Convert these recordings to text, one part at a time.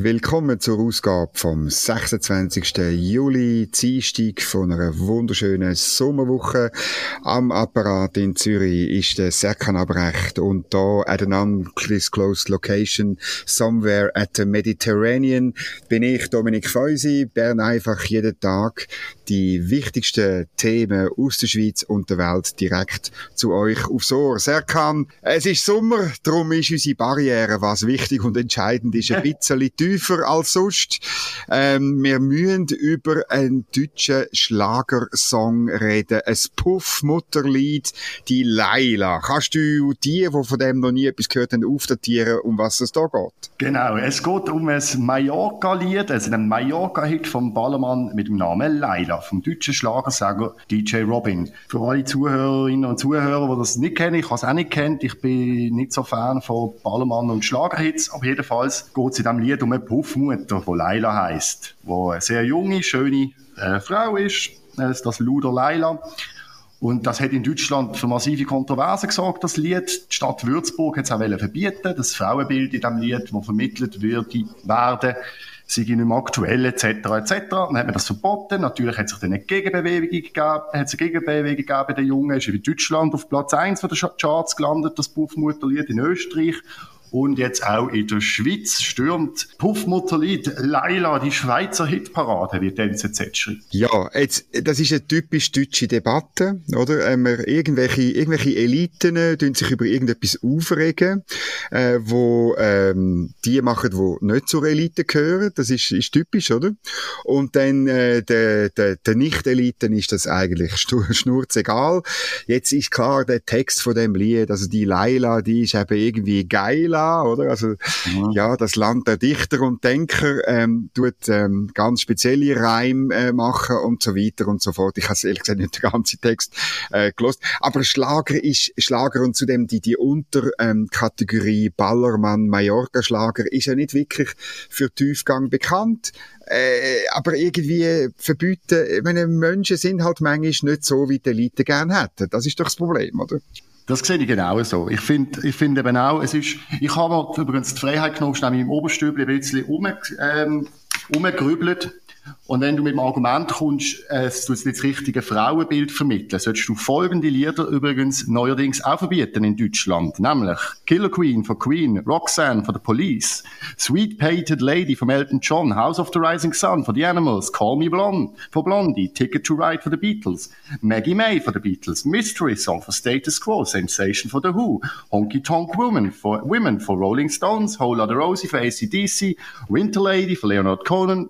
Willkommen zur Ausgabe vom 26. Juli, Dienstag von einer wunderschönen Sommerwoche. Am Apparat in Zürich ist der Serkan Abrecht und da at an undisclosed location somewhere at the Mediterranean bin ich Dominik Feusi, Bern einfach jeden Tag die wichtigsten Themen aus der Schweiz und der Welt direkt zu euch aufs Ohr. Serkan, es ist Sommer, darum ist unsere Barriere, was wichtig und entscheidend ist, ein bisschen tiefer als sonst. Ähm, wir müssen über einen deutschen Schlagersong reden, ein Puff-Mutterlied, die Laila. Kannst du die, die von dem noch nie etwas gehört haben, aufdatieren, um was es da geht? Genau, es geht um ein Mallorca-Lied, also einen Mallorca-Hit vom Ballermann mit dem Namen Laila, vom deutschen Schlagersänger DJ Robin. Für alle Zuhörerinnen und Zuhörer, die das nicht kennen, ich habe es auch nicht kennt, ich bin nicht so Fan von Ballermann und Schlagerhits, aber jedenfalls geht es in diesem Lied um eine Puffmutter, die Laila heisst, die eine sehr junge, schöne äh, Frau ist, äh, das Luder Laila. Und das hat in Deutschland für massive Kontroversen gesorgt, das Lied. Die Stadt Würzburg hat es auch verbieten, das Frauenbild in diesem Lied, das vermittelt würde, werden, sei nicht mehr aktuell, etc., etc. Dann hat man das verboten. Natürlich hat sich dann eine Gegenbewegung gegeben, hat es eine Gegenbewegung gegeben bei den Jungen. Ist in Deutschland auf Platz 1 der Charts gelandet, das Buffmutterlied in Österreich. Und jetzt auch in der Schweiz stürmt Puffmutterlied Laila, die Schweizer Hitparade, wie die NZZ schreibt. Ja, jetzt, das ist eine typisch deutsche Debatte, oder? Ähm, irgendwelche, irgendwelche Eliten äh, tun sich über irgendetwas aufregen, äh, wo ähm, die machen, die nicht zur Elite gehören. Das ist, ist typisch, oder? Und dann äh, der, der, der Nicht-Eliten ist das eigentlich schnurzegal. Jetzt ist klar, der Text von dem Lied, also die Laila, die ist eben irgendwie geiler Villa, oder? Also, mhm. ja, das Land der Dichter und Denker, ähm, tut, ähm, ganz spezielle Reime äh, machen und so weiter und so fort. Ich habe ehrlich gesagt nicht den ganzen Text, äh, gelost. Aber Schlager ist Schlager und zudem die, die Unterkategorie ähm, Ballermann, Mallorca Schlager ist ja nicht wirklich für Tiefgang bekannt. Äh, aber irgendwie verbieten, ich meine, Menschen sind halt manchmal nicht so, wie die Elite gerne hätten. Das ist doch das Problem, oder? Das sehe ich genau so. Ich finde, ich finde eben auch, es ist, ich habe mir übrigens die Freiheit genommen, schnell im Oberstübli ein bisschen um, ähm, umgerübelt und wenn du mit dem Argument kommst, äh, es tut das richtige Frauenbild vermitteln, solltest du folgende Lieder übrigens neuerdings auch verbieten in Deutschland. Nämlich Killer Queen von Queen, Roxanne von The Police, Sweet Painted Lady von Elton John, House of the Rising Sun von The Animals, Call Me Blonde von Blondie, Ticket to Ride von The Beatles, Maggie May von The Beatles, Mystery Song von Status Quo, Sensation von The Who, Honky Tonk Woman for Women for Rolling Stones, Whole Lotta Rosie for ACDC, Winter Lady von Leonard Cohen,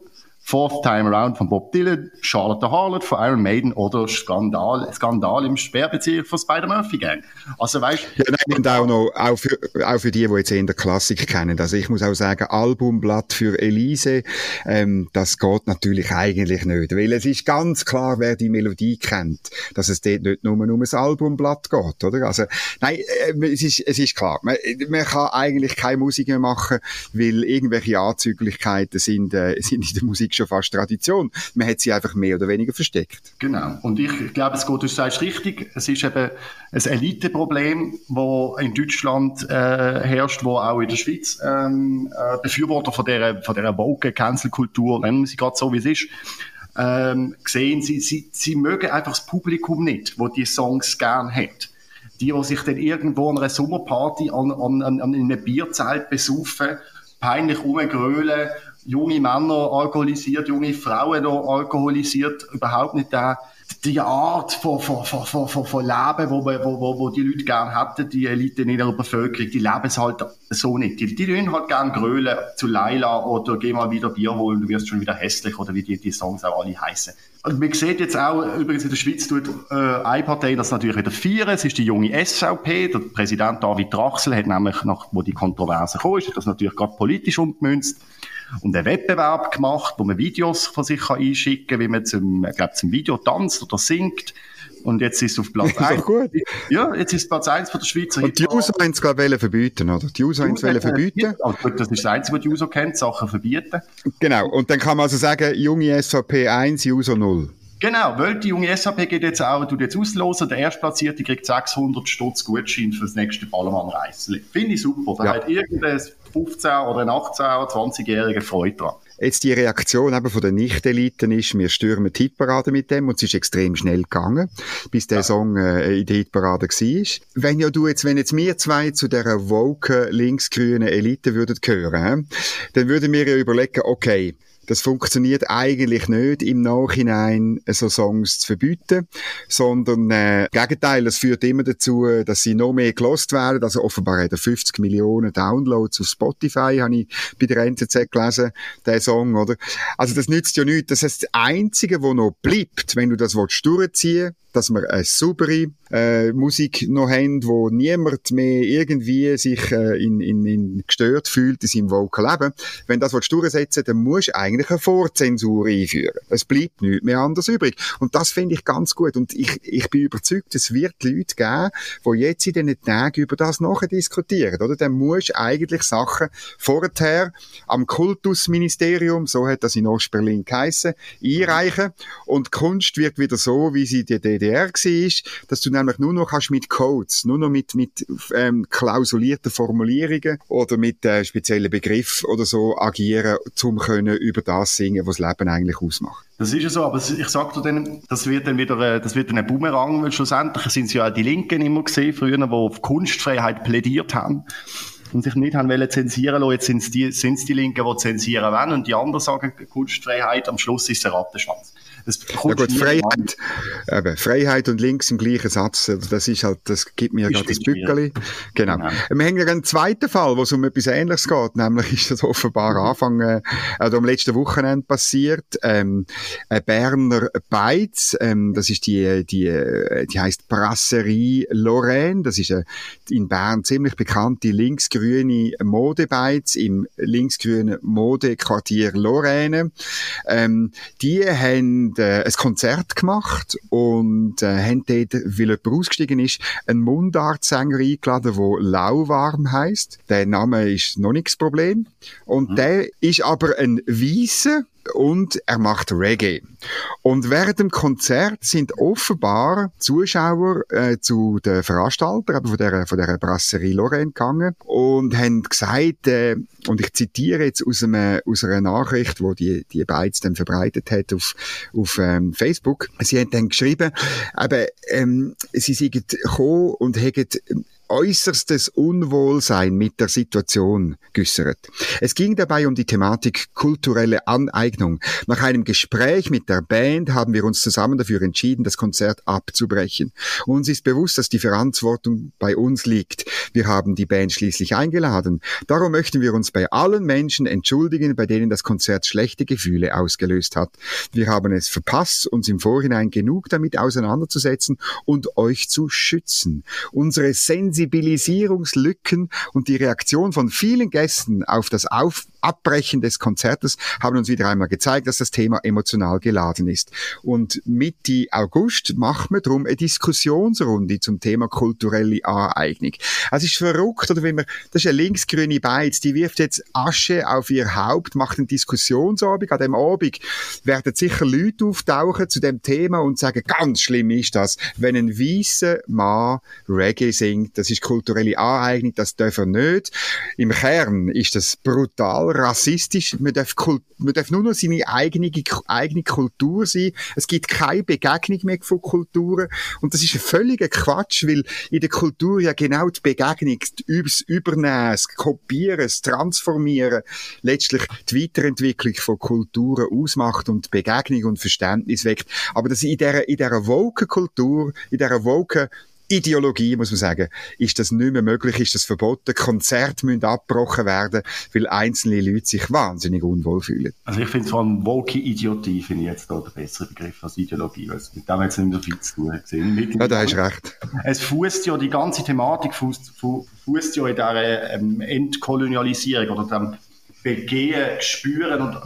Fourth Time Around von Bob Dylan, Charlotte Harlot von Iron Maiden oder Skandal, Skandal im Sperrbezirk von Spider-Murphy Gang. Also weißt ja, nein, und auch noch, auch für, auch für die, die jetzt in der Klassik kennen. Also ich muss auch sagen, Albumblatt für Elise, ähm, das geht natürlich eigentlich nicht. Weil es ist ganz klar, wer die Melodie kennt, dass es dort nicht nur um ein Albumblatt geht, oder? Also, nein, äh, es ist, es ist klar. Man, man kann eigentlich keine Musik mehr machen, weil irgendwelche Anzüglichkeiten sind, äh, sind in der Musik schon fast Tradition. Man hat sie einfach mehr oder weniger versteckt. Genau. Und ich glaube, es geht, du sagst richtig, es ist eben ein Eliteproblem, das in Deutschland äh, herrscht, wo auch in der Schweiz ähm, äh, Befürworter von dieser, von dieser Woke-Cancel-Kultur, nennen wir sie gerade so, wie es ist, ähm, sehen, sie, sie, sie mögen einfach das Publikum nicht, wo die Songs gern hat die, die sich dann irgendwo an einer Sommerparty an, an, an, an einem Bierzelt besaufen, peinlich rumgrölen junge Männer alkoholisiert, junge Frauen noch alkoholisiert, überhaupt nicht der, die Art von, von, von, von, von Leben, wo, wo, wo, wo die Leute gerne hätten, die Elite in ihrer Bevölkerung, die leben es halt so nicht. Die, die tun halt gerne grölen zu Laila oder geh mal wieder Bier holen, du wirst schon wieder hässlich oder wie die, die Songs auch alle heißen. Und man sieht jetzt auch, übrigens in der Schweiz tut äh, eine Partei das natürlich wieder feiern. Es ist die junge SVP. Der Präsident David Drachsel hat nämlich, nach, wo die Kontroverse kam, ist das natürlich gerade politisch umgemünzt und einen Wettbewerb gemacht, wo man Videos von sich kann einschicken kann, wie man zum, ich glaube, zum Video tanzt oder singt. und jetzt ist es auf Platz 1. gut. Ja, jetzt ist Platz 1 von der Schweizer Und die User haben es gerade verbieten, oder? Die User haben es verbieten. Also, das ist das Einzige, was die User kennt, Sachen verbieten. Genau, und dann kann man also sagen, junge SVP 1, User 0. Genau, weil die junge SAP geht jetzt auch, tut jetzt auslosen, der Erstplatzierte kriegt 600 Stutz Gutschein für das nächste Ballermann-Reisli. Finde ich super. Da ja. hat irgendein 15- oder ein 18- oder 20-Jähriger Freude dran. Jetzt die Reaktion eben von den Nicht-Eliten ist, wir stürmen die Hitparade mit dem und es ist extrem schnell gegangen, bis der ja. Song äh, in der Hitparade war. Wenn ja du jetzt, wenn jetzt wir zwei zu dieser woke linksgrünen Elite würden gehören, dann würden wir ja überlegen, okay, das funktioniert eigentlich nicht im Nachhinein so Songs zu verbieten, sondern äh, im Gegenteil, es führt immer dazu, dass sie noch mehr gelost werden. Also offenbar hat er 50 Millionen Downloads auf Spotify, habe ich bei der NZZ gelesen, der Song, oder? Also das nützt ja nichts. Das heißt, das Einzige, was noch bleibt, wenn du das durchziehen willst, dass wir eine saubere äh, Musik noch haben, wo niemand mehr irgendwie sich äh, in, in, in gestört fühlt in seinem Vocal Leben. Wenn das willst du durchsetzen dann musst du eigentlich eine Vorzensur einführen. Es bleibt nichts mehr anders übrig. Und das finde ich ganz gut. Und ich, ich bin überzeugt, es wird Leute geben, die jetzt in diesen Tagen über das nachher diskutieren. Oder? Dann musst du eigentlich Sachen vorher am Kultusministerium, so hat das in Ostberlin geheissen, einreichen. Und Kunst wird wieder so, wie sie die DDR war, dass du nämlich nur noch kannst mit Codes, nur noch mit, mit ähm, klausulierten Formulierungen oder mit äh, speziellen Begriffen oder so agieren, um können über das singen, was das Leben eigentlich ausmacht. Das ist ja so, aber ich sag dir dann, das wird dann wieder, äh, das wird dann ein Boomerang, weil schlussendlich sind es ja auch die Linken immer gesehen, früher, die auf Kunstfreiheit plädiert haben und sich nicht haben wollen zensieren lassen. Jetzt sind es die, die Linken, die zensieren wollen und die anderen sagen Kunstfreiheit. Am Schluss ist der Rattenschwanz. Das ja gut, Freiheit, eben, Freiheit und links im gleichen Satz, also das ist halt, das gibt mir gerade das Bückeli. Genau. genau. Wir haben ja einen zweiten Fall, wo es um etwas Ähnliches geht, nämlich ist das offenbar mhm. Anfang, äh, also am letzten Wochenende passiert, ähm, ein Berner Beiz, ähm, das ist die, die, die heißt Brasserie Lorraine, das ist eine, in Bern ziemlich bekannte linksgrüne Modebeiz im linksgrünen Modequartier Lorraine. Ähm, die haben äh, ein Konzert gemacht und äh, haben dort, weil jemand ausgestiegen ist, einen Mundartsänger eingeladen, der Lauwarm heisst. Der Name ist noch nichts Problem. Und mhm. der ist aber ein Weißer, und er macht Reggae. Und während dem Konzert sind offenbar Zuschauer äh, zu den Veranstaltern von der, von der Brasserie Lorraine gegangen und haben gesagt, äh, und ich zitiere jetzt aus, einem, aus einer Nachricht, wo die, die Beiz dann verbreitet hat auf, auf ähm, Facebook. Sie haben dann geschrieben, aber ähm, sie sind gekommen und haben äußerstes Unwohlsein mit der Situation geäußert. Es ging dabei um die Thematik kulturelle Aneignung. Nach einem Gespräch mit der Band haben wir uns zusammen dafür entschieden, das Konzert abzubrechen. Uns ist bewusst, dass die Verantwortung bei uns liegt. Wir haben die Band schließlich eingeladen. Darum möchten wir uns bei allen Menschen entschuldigen, bei denen das Konzert schlechte Gefühle ausgelöst hat. Wir haben es verpasst, uns im Vorhinein genug damit auseinanderzusetzen und euch zu schützen. Unsere Sensibilität Sensibilisierungslücken und die Reaktion von vielen Gästen auf das Auf Abbrechen des Konzertes haben uns wieder einmal gezeigt, dass das Thema emotional geladen ist. Und Mitte August machen wir darum eine Diskussionsrunde zum Thema kulturelle Aneignung. Es ist verrückt, oder wenn man, das ist eine linksgrüne Beiz, die wirft jetzt Asche auf ihr Haupt, macht einen Diskussionsabend. An dem Abend werden sicher Leute auftauchen zu dem Thema und sagen, ganz schlimm ist das, wenn ein weißer Mann Reggae singt, das ist kulturelle Aneignung, das darf er nicht. Im Kern ist das brutal rassistisch. Man darf, man darf nur noch seine eigene, eigene Kultur sein. Es gibt keine Begegnung mehr von Kulturen. Und das ist ein völliger Quatsch, weil in der Kultur ja genau die Begegnung, das Übernehmen, das Kopieren, das Transformieren, letztlich die Weiterentwicklung von Kulturen ausmacht und Begegnung und Verständnis weckt. Aber das in dieser, in dieser woken Kultur, in dieser woken Ideologie, muss man sagen, ist das nicht mehr möglich, ist das verboten. Konzerte müssen abgebrochen werden, weil einzelne Leute sich wahnsinnig unwohl fühlen. Also ich finde vor allem woke Idiotie finde ich jetzt da der bessere Begriff als Ideologie, weil mit dem es nicht mehr viel zu tun. Gesehen. Ja, da hast recht. Es fußt ja, die ganze Thematik fußt, fußt ja in dieser ähm, Entkolonialisierung oder dem begehen, spüren und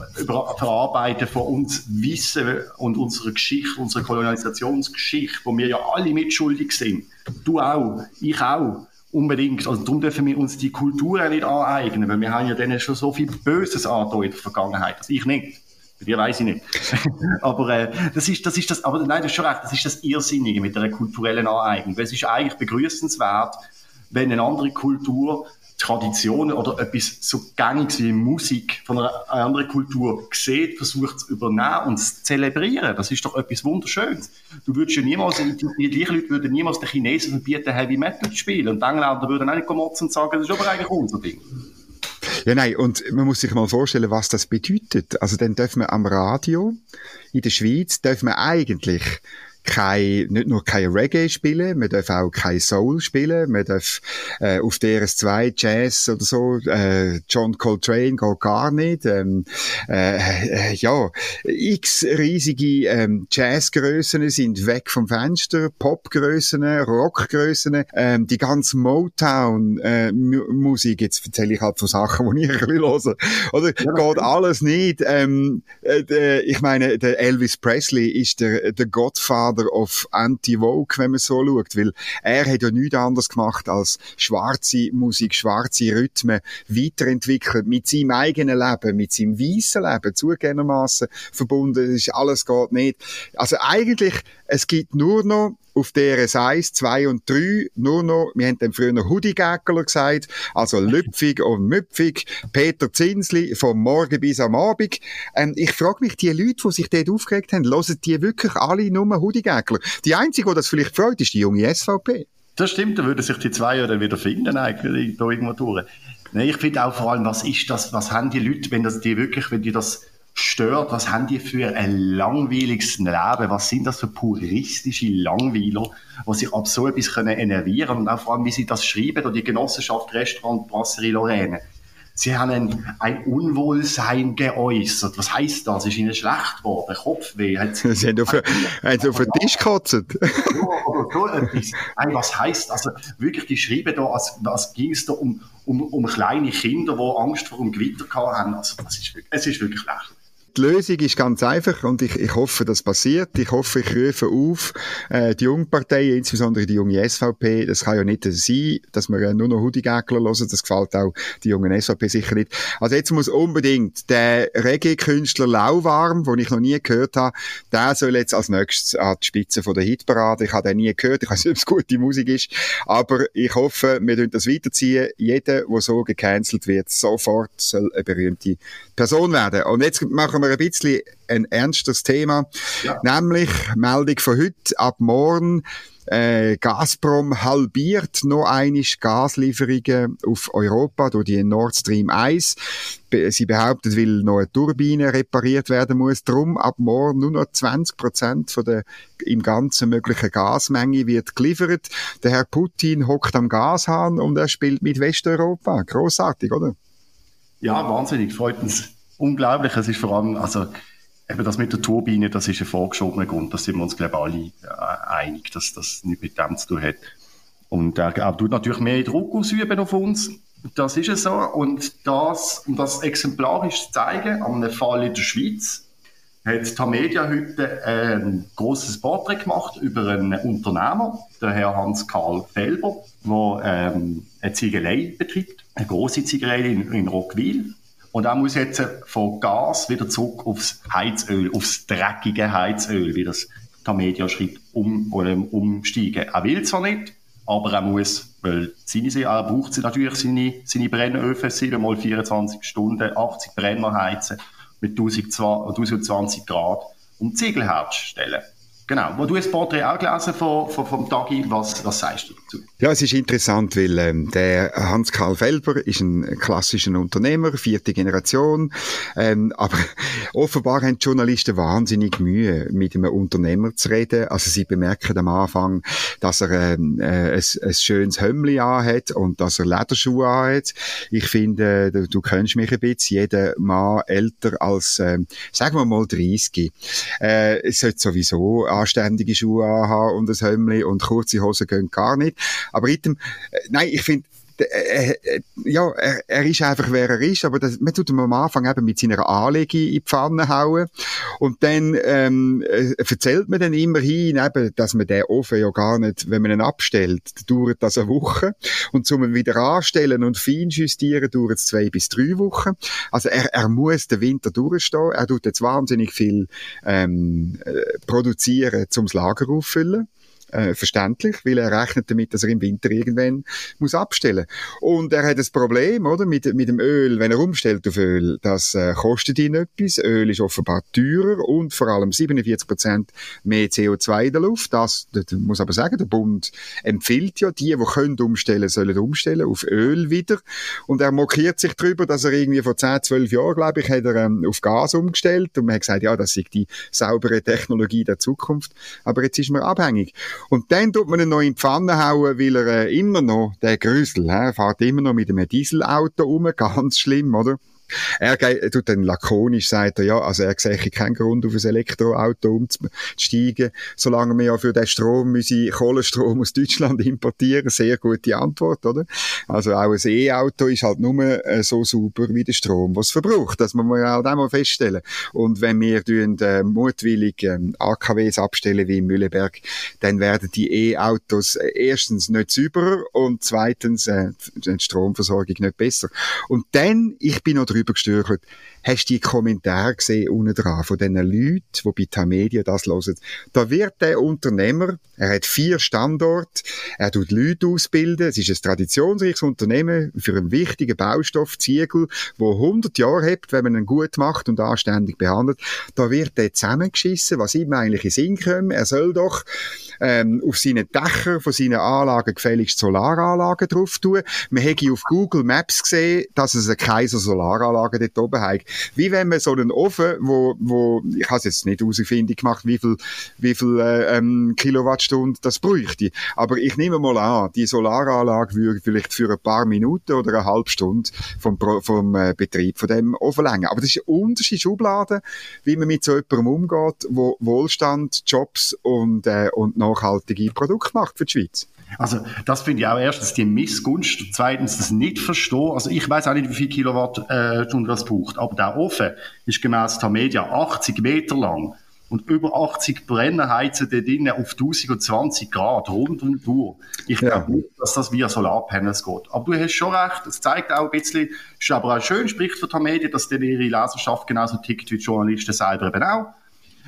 verarbeiten von uns Wissen und unserer Geschichte, unserer Kolonialisationsgeschichte, wo wir ja alle mitschuldig sind. Du auch, ich auch. Unbedingt. Also darum dürfen wir uns die Kultur nicht aneignen, weil wir haben ja denen schon so viel Böses angetan in der Vergangenheit. Also ich nicht. Bei dir weiß ich nicht. aber äh, das ist, das ist das, aber nein, das ist schon recht, das ist das Irrsinnige mit der kulturellen Aneignung. Es ist eigentlich begrüßenswert, wenn eine andere Kultur Traditionen oder etwas so Gängiges wie Musik von einer anderen Kultur sieht, versucht zu übernehmen und zu zelebrieren. Das ist doch etwas Wunderschönes. Du würdest ja niemals, die, gleichen Leute würden niemals den Chinesen verbieten, Heavy Metal zu spielen. Und die Engländer würden auch nicht motzen und sagen, das ist aber eigentlich unser Ding. Ja, nein, und man muss sich mal vorstellen, was das bedeutet. Also dann dürfen wir am Radio in der Schweiz, dürfen wir eigentlich kein, nicht nur kein Reggae spielen, man darf auch kein Soul spielen, man darf äh, auf DRS2 Jazz oder so, äh, John Coltrane geht gar nicht, ähm, äh, äh, ja, x riesige ähm, Jazzgrößen sind weg vom Fenster, Popgrößen, Rockgrößen, ähm, die ganze Motown-Musik, äh, jetzt erzähle ich halt von Sachen, die ich ein bisschen höre, oder, ja, geht alles nicht, ähm, äh, ich meine, der Elvis Presley ist der, der Godfather Godfather of Anti-Vogue, wenn man so schaut, weil er hat ja nichts anderes gemacht als schwarze Musik, schwarze Rhythmen weiterentwickelt, mit seinem eigenen Leben, mit seinem weißen Leben, zugegebenermaßen verbunden, ist alles geht nicht. Also eigentlich, es gibt nur noch auf DRS 1, 2 und 3 nur noch, wir haben dann früher Hudi-Gäckler gesagt, also Lüpfig und Müpfig, Peter Zinsli vom Morgen bis am Abend. Ähm, ich frage mich, die Leute, die sich dort aufgeregt haben, hören die wirklich alle nur Hudi-Gäckler? Die einzige, die das vielleicht freut, ist die junge SVP. Das stimmt, da würden sich die zwei ja dann wieder finden, eigentlich, da irgendwo durch. Nee, ich finde auch vor allem, was ist das, was haben die Leute, wenn das die wirklich, wenn die das stört, was haben die für ein langweiliges Leben, was sind das für puristische Langweiler, die sich ab so etwas können enervieren und auch vor allem, wie sie das schreiben, oder die Genossenschaft Restaurant Brasserie Lorraine. Sie haben ein, ein Unwohlsein geäußert. Was heißt das? Ist ihnen schlecht geworden? Kopfweh? Sie haben auf, haben auf den Tisch gekotzt. Ja, oder so etwas. was heißt, also wirklich, die schreiben da, als, als ging es da um, um, um kleine Kinder, die Angst vor dem Gewitter hatten. Also, das ist wirklich, es ist wirklich lächerlich die Lösung ist ganz einfach und ich, ich hoffe, das passiert. Ich hoffe, ich rufe auf, äh, die Jungparteien, insbesondere die junge SVP, das kann ja nicht sein, dass wir äh, nur noch Hudi-Gäckler hören, das gefällt auch die jungen SVP sicher nicht. Also jetzt muss unbedingt der Reggae-Künstler Lauwarm, den ich noch nie gehört habe, der soll jetzt als nächstes an die Spitze von der Hitparade. Ich habe den nie gehört, ich weiß nicht, ob es gute Musik ist, aber ich hoffe, wir dürfen das weiterziehen. Jeder, der so gecancelt wird, sofort soll eine berühmte Person werden. Und jetzt machen wir ein bisschen ein ernstes Thema, ja. nämlich Meldung von heute, ab morgen äh, Gazprom halbiert noch einmal Gaslieferungen auf Europa durch die Nord Stream 1. Sie behauptet, weil noch eine Turbine repariert werden muss. Drum ab morgen nur noch 20 Prozent von der im Ganzen möglichen Gasmenge wird geliefert. Der Herr Putin hockt am Gashahn und er spielt mit Westeuropa. Großartig, oder? Ja, wahnsinnig, freut uns unglaublich. Es ist vor allem, also eben das mit der Turbine, das ist ein vorgeschobener Grund, da sind wir uns, glaube ich, alle äh, einig, dass das nichts mit dem zu tun hat. Und er äh, tut natürlich mehr Druck ausüben auf uns. Das ist es so. Und das, um das exemplarisch zu zeigen, an einem Fall in der Schweiz, hat die Media heute ein großes Porträt gemacht über einen Unternehmer, der Herr Hans-Karl Felber, der ähm, eine Ziegelei betreibt, eine große Ziegelei in, in Rockwil. Und er muss jetzt von Gas wieder zurück aufs Heizöl, aufs dreckige Heizöl, wie das der Media schreibt, um, oder umsteigen. Er will zwar nicht, aber er muss, weil seine, er braucht natürlich seine, seine Brennöfen 7 mal 24 Stunden, 80 Brenner heizen mit 1020 Grad, um Ziegel herzustellen. Genau. Wo du das Porträt auch gelesen von, von, vom Tagi, was, was sagst du dazu? Ja, es ist interessant, weil ähm, der Hans-Karl Felber ist ein klassischer Unternehmer, vierte Generation, ähm, aber offenbar haben die Journalisten wahnsinnig Mühe, mit einem Unternehmer zu reden. Also sie bemerken am Anfang, dass er ähm, äh, ein, ein schönes Hömmli hat und dass er Lederschuhe hat. Ich finde, du, du kennst mich ein bisschen, jeder Mann älter als, ähm, sagen wir mal 30, äh, sollte sowieso anständige Schuhe anhaben und ein Hömmli und kurze Hosen gehen gar nicht. Aber item, äh, nein, ich finde, äh, äh, ja, er, er ist einfach, wer er ist, aber das, man tut ihm am Anfang eben mit seiner Anlege in die Pfanne hauen. Und dann ähm, äh, erzählt man dann immerhin eben, dass man den Ofen ja gar nicht, wenn man ihn abstellt, dauert das eine Woche. Und zum wieder anstellen und fein justieren dauert es zwei bis drei Wochen. Also er, er muss den Winter durchstehen, er tut jetzt wahnsinnig viel ähm, produzieren, zum Lager auffüllen äh, verständlich, weil er rechnet damit, dass er im Winter irgendwann muss abstellen. Und er hat das Problem, oder, mit, mit dem Öl, wenn er umstellt auf Öl, das äh, kostet ihn etwas. Öl ist offenbar teurer und vor allem 47 Prozent mehr CO2 in der Luft. Das, das muss aber sagen, der Bund empfiehlt ja, die, die können umstellen, sollen umstellen auf Öl wieder. Und er mokiert sich darüber, dass er irgendwie vor 10, 12 Jahren, glaube ich, hat er ähm, auf Gas umgestellt und man hat gesagt, ja, das ist die saubere Technologie der Zukunft. Aber jetzt ist man abhängig. Und dann tut man ihn noch in die Pfanne hauen, weil er äh, immer noch, der Grüsel, äh, fährt immer noch mit einem Dieselauto um, ganz schlimm, oder? Er tut dann lakonisch, sagt er, ja, also er sehe keinen Grund, auf ein Elektroauto umzusteigen, solange wir ja für den Strom müssen Kohlenstrom aus Deutschland importieren. Sehr gute Antwort, oder? Also auch ein E-Auto ist halt nur äh, so super wie der Strom, was es verbraucht. Das muss man halt auch mal feststellen. Und wenn wir äh, mutwillig äh, AKWs abstellen wie in Mühleberg, dann werden die E-Autos äh, erstens nicht sauberer und zweitens äh, die Stromversorgung nicht besser. Und dann, ich bin noch drüber drüber gestürchelt. Hast du die Kommentare gesehen unten dran von diesen Leuten, die bei Tamedia das hören? Da wird der Unternehmer, er hat vier Standorte, er tut Leute ausbilden, es ist ein traditionsreiches Unternehmen für einen wichtigen Baustoff, Ziegel, wo 100 Jahre hat, wenn man ihn gut macht und anständig behandelt. Da wird der zusammengeschissen, was ihm eigentlich in Sinn kommt. Er soll doch ähm, auf seinen Dächer von seinen Anlagen gefälligst Solaranlagen drauf tun. Man hätte auf Google Maps gesehen, dass es eine Kaiser Solaranlage dort oben hat. Wie wenn man so einen Ofen, wo, wo ich habe es jetzt nicht ausfindig gemacht, wie viel, wie viel äh, ähm, Kilowattstunden das bräuchte. Aber ich nehme mal an, die Solaranlage würde vielleicht für ein paar Minuten oder eine halbe Stunde vom, vom äh, Betrieb von dem Ofen länger. Aber das ist eine unterschiedliche Schublade, wie man mit so jemandem umgeht, wo Wohlstand, Jobs und, äh, und nachhaltige Produkte macht für die Schweiz. Also das finde ich auch erstens die Missgunst, zweitens das nicht verstehen. Also ich weiß auch nicht, wie viel Kilowattstunden das braucht, aber der Ofen ist gemäß der Media 80 Meter lang und über 80 Brenner heizen dort drinnen auf 1020 Grad rund um die Uhr. Ich ja. glaube nicht, dass das via Solarpanels geht. Aber du hast schon recht, es zeigt auch ein bisschen, ist aber auch schön, spricht für die Media, dass dann ihre Leserschaft genauso tickt wie die Journalisten selber eben auch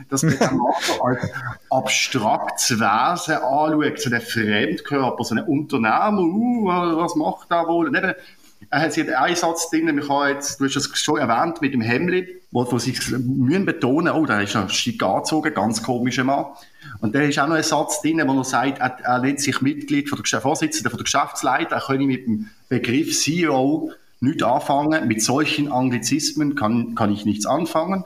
dass man den Makler als abstraktes Wesen anschaut, so einen Fremdkörper, so einen Unternehmer, uh, was macht er wohl? Und eben, er hat einen Einsatz drin, man kann jetzt, du hast es schon erwähnt, mit dem Hemli, wo, wo sie müssen betonen, oh, da ist ein schick angezogen, ganz komischer Mann. Und da ist auch noch ein Satz drin, wo er sagt, er, er nennt sich Mitglied von der Vorsitzenden von der Geschäftsleitung, er könne mit dem Begriff CEO nicht anfangen, mit solchen Anglizismen kann, kann ich nichts anfangen.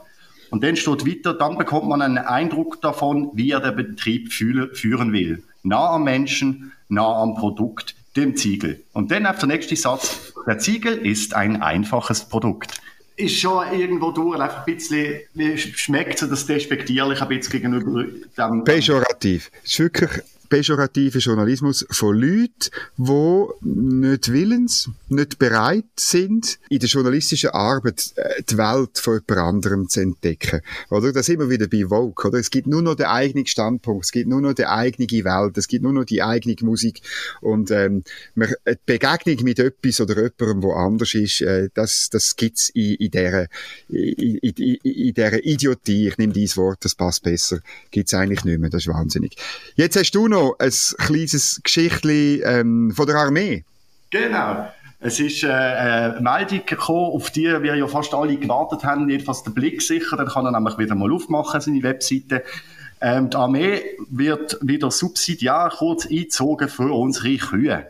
Und dann steht weiter, dann bekommt man einen Eindruck davon, wie er den Betrieb führen will. Nah am Menschen, nah am Produkt, dem Ziegel. Und dann auf der nächste Satz, der Ziegel ist ein einfaches Produkt. Ist schon irgendwo durch, einfach ein bisschen, schmeckt so das despektierlich ein bisschen gegenüber dem. Pejorativ. Es ist wirklich pejorativen Journalismus von Leuten, die nicht willens, nicht bereit sind, in der journalistischen Arbeit äh, die Welt von jemand anderem zu entdecken. Oder? Da sind wir wieder bei Vogue, oder? Es gibt nur noch den eigenen Standpunkt, es gibt nur noch die eigene Welt, es gibt nur noch die eigene Musik und ähm, die Begegnung mit etwas oder jemandem, wo anders ist, äh, das, das gibt's in, in dieser in, in, in dieser Idiotie, ich nehme dieses Wort, das passt besser, gibt's eigentlich nicht mehr, das ist wahnsinnig. Jetzt hast du noch noch ein kleines Geschichtchen ähm, von der Armee. Genau. Es ist äh, eine Meldung gekommen, auf die wir ja fast alle gewartet haben, jedenfalls der Blick sicher, dann kann er nämlich wieder mal aufmachen, seine Webseite. Ähm, die Armee wird wieder subsidiär kurz eingezogen für unsere Kühe.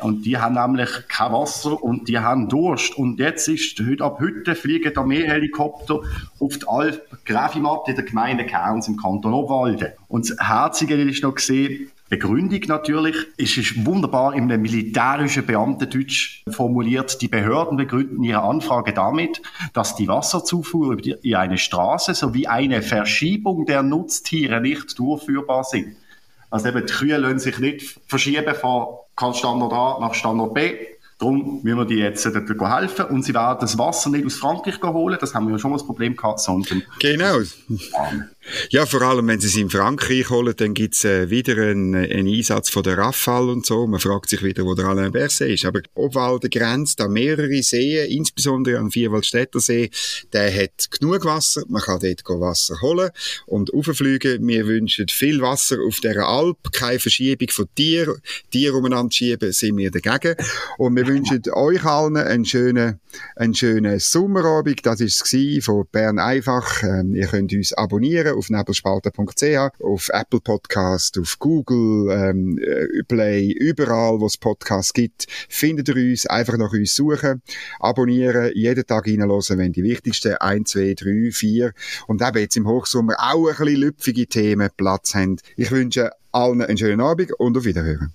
Und die haben nämlich kein Wasser und die haben Durst. Und jetzt ist, heute, ab heute fliegen Armeehelikopter auf die Alp Gräfimatt in der Gemeinde Kerns im Kanton Obwalden. Und das Herzige ist noch gesehen, Begründung natürlich. Es ist wunderbar im militärischen Beamtendeutsch formuliert. Die Behörden begründen ihre Anfrage damit, dass die Wasserzufuhr in eine Straße sowie eine Verschiebung der Nutztiere nicht durchführbar sind. Also eben, die Kühe lassen sich nicht verschieben von Standort A nach Standort B, Darum müssen wir die jetzt dort helfen. Und sie werden das Wasser nicht aus Frankreich holen, das haben wir ja schon mal das Problem gehabt, sondern... Genau. Ja, vor allem, wenn sie es in Frankreich holen, dann gibt's äh, wieder einen, einen Einsatz von der Rafale und so. Man fragt sich wieder, wo der Alain Berset ist. Aber Obwalden grenzt an mehrere Seen, insbesondere an Vierwaldstätter See. Der hat genug Wasser. Man kann dort Wasser holen und auffliegen. Wir wünschen viel Wasser auf dieser Alp, keine Verschiebung von Tieren. Tiere umeinander schieben, sind wir dagegen. Und wir wünschen euch allen einen schönen, einen schönen Sommerabend. Das ist es von Bern einfach. Ähm, ihr könnt uns abonnieren auf nebelspalter.ch, auf Apple Podcast, auf Google, ähm, äh, Play, überall, wo es Podcasts gibt, findet ihr uns. Einfach nach uns suchen, abonnieren, jeden Tag reinhören, wenn die wichtigsten 1, 2, 3, 4 und eben jetzt im Hochsommer auch ein bisschen lüpfige Themen Platz haben. Ich wünsche allen einen schönen Abend und auf Wiederhören.